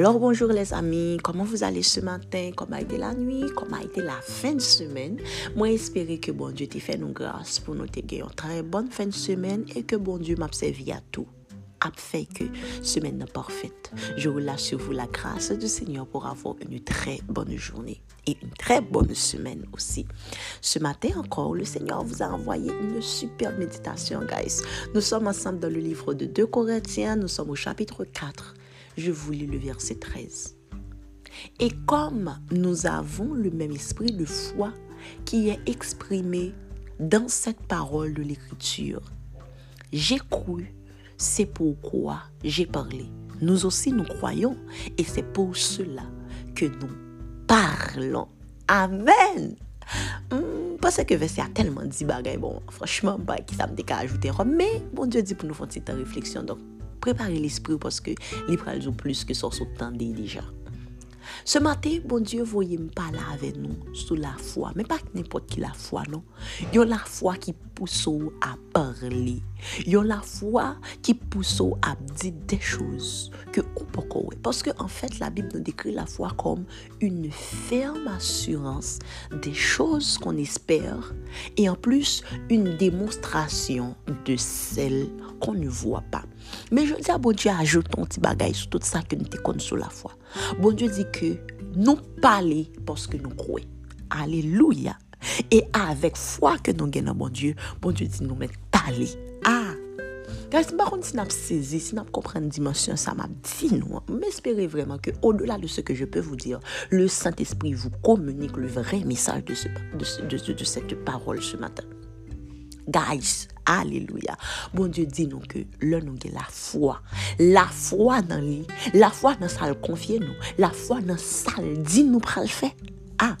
Alors bonjour les amis, comment vous allez ce matin? Comment a été la nuit? Comment a été la fin de semaine? Moi espérer que bon Dieu t'ait fait nous grâce pour nous te une très bonne fin de semaine et que bon Dieu m'a servi à tout. A fait que semaine parfaite. Je relâche sur vous la grâce du Seigneur pour avoir une très bonne journée et une très bonne semaine aussi. Ce matin encore, le Seigneur vous a envoyé une super méditation, guys. Nous sommes ensemble dans le livre de 2 Corinthiens, nous sommes au chapitre 4 je vous lis le verset 13. Et comme nous avons le même esprit de foi qui est exprimé dans cette parole de l'Écriture, j'ai cru, c'est pourquoi j'ai parlé. Nous aussi, nous croyons, et c'est pour cela que nous parlons. Amen. Hmm, parce que verset a tellement dit bagaille, bon, franchement, bah, qui ça me qu'à ajouter, mais bon Dieu dit pour nous faire une petite réflexion, donc Préparez l'esprit parce que les ont plus que ça s'entendait déjà. Ce matin, bon Dieu, voyez me parler avec nous sous la foi. Mais pas n'importe qui la foi, non. Il y a la foi qui pousse à parler. Il y a la foi qui pousse à dire des choses que on peut Parce que, en fait, la Bible nous décrit la foi comme une ferme assurance des choses qu'on espère et en plus, une démonstration de celles qu'on ne voit pas. Mais je dis à bon Dieu, ajoute ton petit bagage sur tout ça que nous te sous la foi. Bon Dieu dit que nous parlons parce que nous croyons. Alléluia. Et avec foi que nous gagnons, bon Dieu, bon Dieu dit nous mettre parler. Ah! Guys, par contre, si nous saisi, si nous comprenons la dimension, ça m'a dit nous. M'espérez vraiment que, au-delà de ce que je peux vous dire, le Saint-Esprit vous communique le vrai message de, de cette parole ce matin. Guys, alléluia. Bon Dieu dit nous que le nous la foi. La foi dans lui, la foi dans ça le confier nous, la foi dans ça le dit nous pral faire. Ah,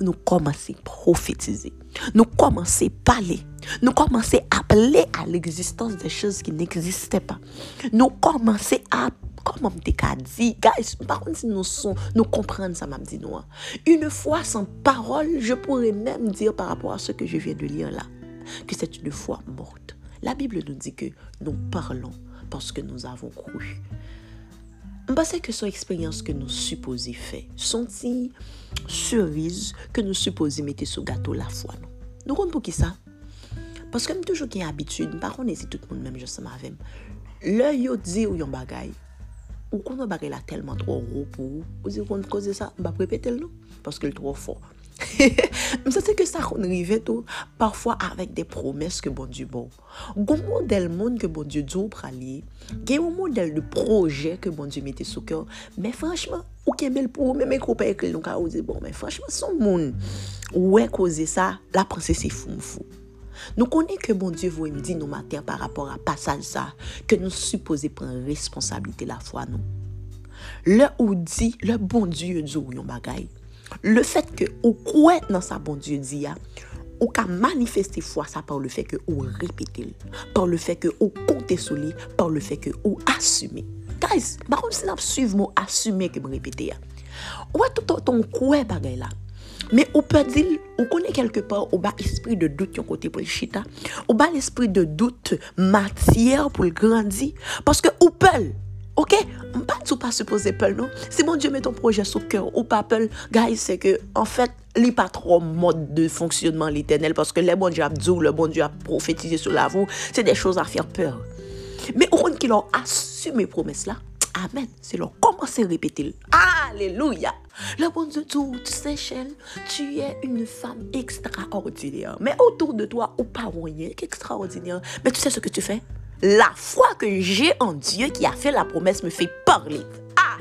nous commençons à prophétiser. Nous commençons à parler. Nous commençons à appeler à l'existence des choses qui n'existaient pas. Nous commençons à comment te dit, guys, par contre, si nous, nous comprenons ça, m'a dit nous. Une fois sans parole, je pourrais même dire par rapport à ce que je viens de lire là que c'est une foi morte. La Bible nous dit que nous parlons parce que nous avons cru. Mpase ke son eksperyans ke nou supposi fe, son ti suriz ke nou supposi mette sou gato la fwa non? nou. Nou kon pou ki sa? Paske m toujou ki abitud, m pa kon esi tout moun menm jose ma vem. Le yo di ou yon bagay, ou kon yon bagay la telman tro ro pou ou, ou di kon koze sa, m pa prepetel nou, paske l tro fwa. Mse se ke sa kon rive tou Parfwa avèk de promes ke bon di bon. Gon model moun ke bon di djou pralye Gen yon model de proje ke bon di mette sou kyo Men franchman, ou kemel pou Mè mè kope ek lè nou ka ou di bon Men franchman, son moun Ouè koze sa, la pranse se foun foun Nou konen ke bon die vou em di nou mater Par rapport a pasal sa Ke nou suppose pren responsabilite la fwa nou Le ou di, le bon die djou yon bagay. Le fet ke ou kwen nan sa bon Diyo di ya, ou ka manifeste fwa sa par le fe ke ou repete li, par le fe ke ou konte sou li, par le fe ke ou asume. Guys, bakon si nap suiv mou asume ke m repete ya. Ou a touton ton kwe bagay la, me ou pe dil, ou konen kelke par, ou ba espri de dout yon kote pou l chita, ou ba l espri de dout matyere pou l grandi, paske ou pel, Ok, pas tout pas supposé peur non? Si mon Dieu met ton projet sous cœur ou pas peur, guys, c'est que en fait, il pas trop mode de fonctionnement l'éternel parce que le bon Dieu a dit, le bon Dieu a prophétisé sur la vous, c'est des choses à faire peur. Mais au moment qu'ils ont assumé promesse là, Amen. C'est leur commencer à répéter. Alléluia. Le bon Dieu dit, tu sais, Shell, tu es une femme extraordinaire. Mais autour de toi, ou pas rien extraordinaire. Mais tu sais ce que tu fais? La foi que j'ai en Dieu qui a fait la promesse me fait parler. Ah!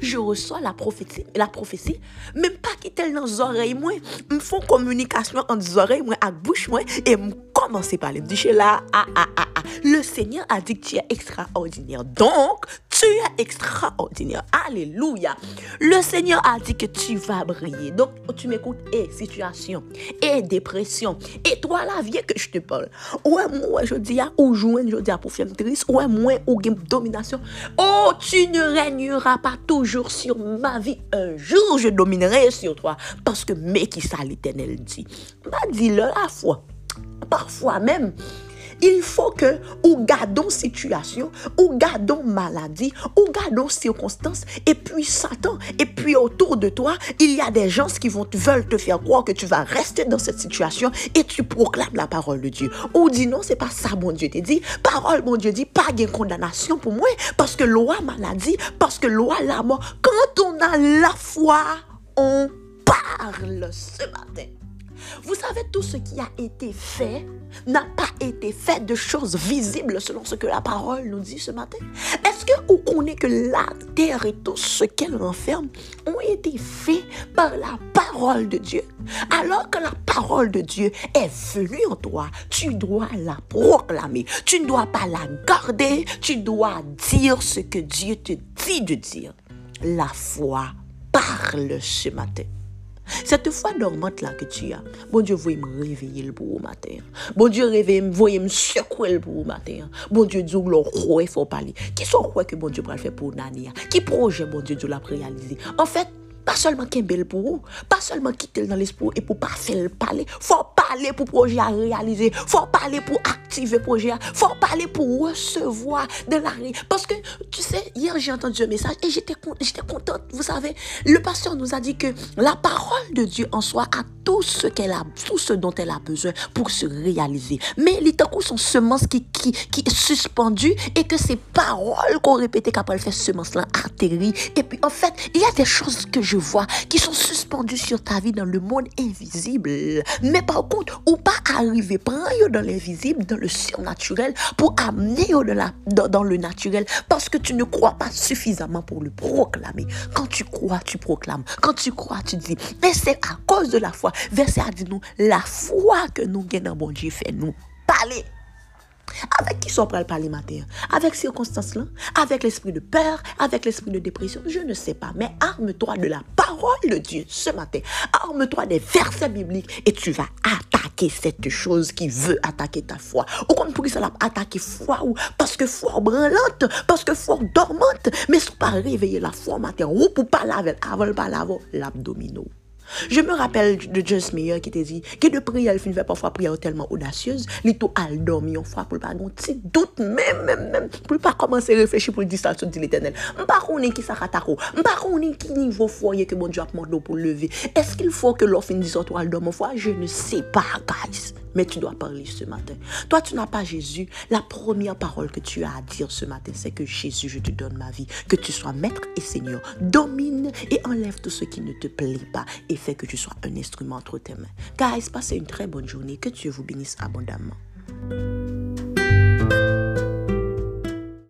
Je reçois la prophétie, la prophétie, même pas qui tel dans les oreilles, moi, me font communication entre les oreilles, moi, à bouche, moi, et me commencer à parler. Me dit, là, ah, ah, ah, ah. Le Seigneur a dit que tu es extraordinaire. Donc, tu es extraordinaire. Alléluia. Le Seigneur a dit que tu vas briller. Donc, tu m'écoutes, et situation, et dépression, et toi, la vie que je te parle. Ouais, moi, je dis ou joindre, je dis à pour faire triste, ouais, moi, ou domination. Oh, tu ne régneras pas toujours sur ma vie. Un jour, je dominerai sur toi. Parce que, mais qui ça, l'éternel dit? Bah, dis-le la foi. Parfois même, il faut que ou gardons situation, ou gardons maladie, ou gardons circonstances, et puis Satan, et puis autour de toi, il y a des gens qui vont veulent te faire croire que tu vas rester dans cette situation et tu proclames la parole de Dieu. Ou dis non, c'est pas ça, mon Dieu te dit. Parole, mon Dieu dit, pas de condamnation pour moi, parce que loi maladie, parce que loi la mort. Quand on a la foi, on parle ce matin. Vous savez, tout ce qui a été fait n'a pas été fait de choses visibles selon ce que la parole nous dit ce matin. Est-ce que vous connaissez que la terre et tout ce qu'elle renferme ont été faits par la parole de Dieu? Alors que la parole de Dieu est venue en toi, tu dois la proclamer. Tu ne dois pas la garder, tu dois dire ce que Dieu te dit de dire. La foi parle ce matin. Cette foi dormante là que tu as, bon Dieu, voyez me réveiller pour au matin. Bon Dieu, réveille, voyez me secouer pour au matin. Bon Dieu, dit le il faut parler. Qui sont quoi que bon Dieu le faire pour Nania? Qui projet bon Dieu Dieu l'a réalisé? En fait, pas seulement qu'un bel pour pas seulement quitter dans l'esprit et pour pas faire parler. Faut parler pour projet à réaliser. Faut parler pour activer le projet. Faut parler pour recevoir de la Parce que, tu sais, hier j'ai entendu un message et j'étais contente. Vous savez, le pasteur nous a dit que la parole de Dieu en soi a tout ce qu'elle a, tout ce dont elle a besoin pour se réaliser. Mais les temps sont semences qui, qui, qui est et que ces paroles qu'on répétait qu'après elle fait semence là atterrit. Et puis, en fait, il y a des choses que je vois qui sont suspendus sur ta vie dans le monde invisible. Mais par contre, ou pas arriver, prendre dans l'invisible, dans le surnaturel, pour amener dans, dans le naturel, parce que tu ne crois pas suffisamment pour le proclamer. Quand tu crois, tu proclames. Quand tu crois, tu dis. Et c'est à cause de la foi. Verset a dit nous, la foi que nous gagnons, bon Dieu, fait nous parler. Avec qui sont à parler matin? Avec circonstances là? Avec l'esprit de peur? Avec l'esprit de dépression? Je ne sais pas. Mais arme-toi de la parole de Dieu ce matin. Arme-toi des versets bibliques et tu vas attaquer cette chose qui veut attaquer ta foi. Au contraire, pour ça attaquer foi ou? Parce que foi branlante, parce que foi dormante, mais sans pas réveiller la foi matin ou pour pas laver avant pas laver l'abdominaux. Je me rappelle de Just Meyer qui te dit que de prière, elle fait parfois prière tellement audacieuse, il tout al dormi une fois pour pas un petit doute même même même pour pas commencer à réfléchir pour dire ça de l'éternel. M'pa connait qui ça katako, m'pa connait qui niveau foyer que bon Dieu a demandé pour lever. Est-ce qu'il faut que l'offre dise toi al dormi fois? Je ne sais pas guys. Mais tu dois parler ce matin. Toi, tu n'as pas Jésus. La première parole que tu as à dire ce matin, c'est que Jésus, je te donne ma vie. Que tu sois maître et Seigneur. Domine et enlève tout ce qui ne te plaît pas et fais que tu sois un instrument entre tes mains. Guys, passez une très bonne journée. Que Dieu vous bénisse abondamment.